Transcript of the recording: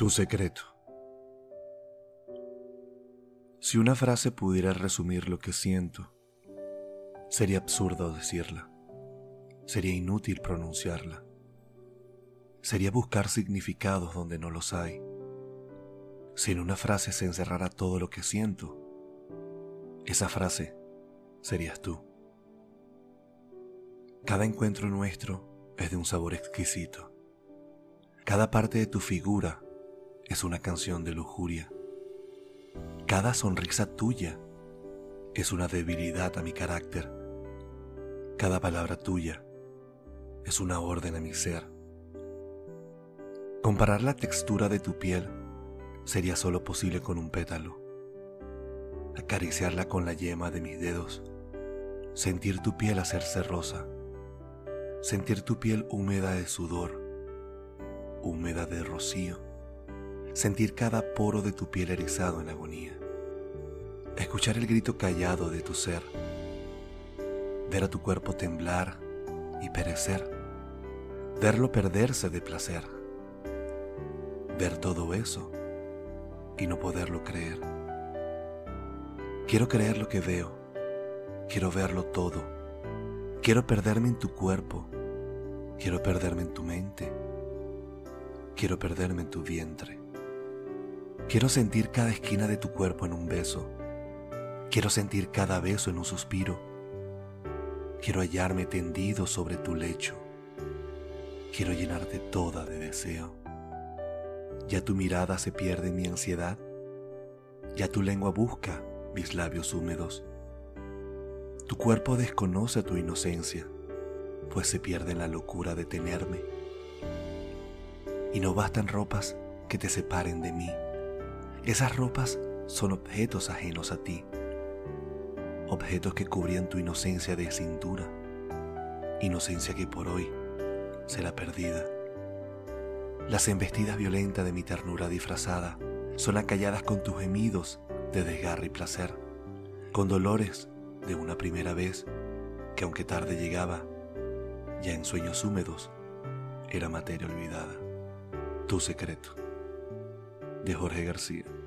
Tu secreto. Si una frase pudiera resumir lo que siento, sería absurdo decirla. Sería inútil pronunciarla. Sería buscar significados donde no los hay. Si en una frase se encerrara todo lo que siento, esa frase serías tú. Cada encuentro nuestro es de un sabor exquisito. Cada parte de tu figura es una canción de lujuria. Cada sonrisa tuya es una debilidad a mi carácter. Cada palabra tuya es una orden a mi ser. Comparar la textura de tu piel sería solo posible con un pétalo. Acariciarla con la yema de mis dedos. Sentir tu piel hacerse rosa. Sentir tu piel húmeda de sudor, húmeda de rocío sentir cada poro de tu piel erizado en agonía, escuchar el grito callado de tu ser, ver a tu cuerpo temblar y perecer, verlo perderse de placer, ver todo eso y no poderlo creer. Quiero creer lo que veo, quiero verlo todo, quiero perderme en tu cuerpo, quiero perderme en tu mente, quiero perderme en tu vientre. Quiero sentir cada esquina de tu cuerpo en un beso. Quiero sentir cada beso en un suspiro. Quiero hallarme tendido sobre tu lecho. Quiero llenarte toda de deseo. Ya tu mirada se pierde en mi ansiedad. Ya tu lengua busca mis labios húmedos. Tu cuerpo desconoce tu inocencia, pues se pierde en la locura de tenerme. Y no bastan ropas que te separen de mí esas ropas son objetos ajenos a ti, objetos que cubrían tu inocencia de cintura, inocencia que por hoy será perdida. Las embestidas violentas de mi ternura disfrazada son acalladas con tus gemidos de desgarre y placer, con dolores de una primera vez que aunque tarde llegaba, ya en sueños húmedos era materia olvidada. Tu secreto de Jorge García.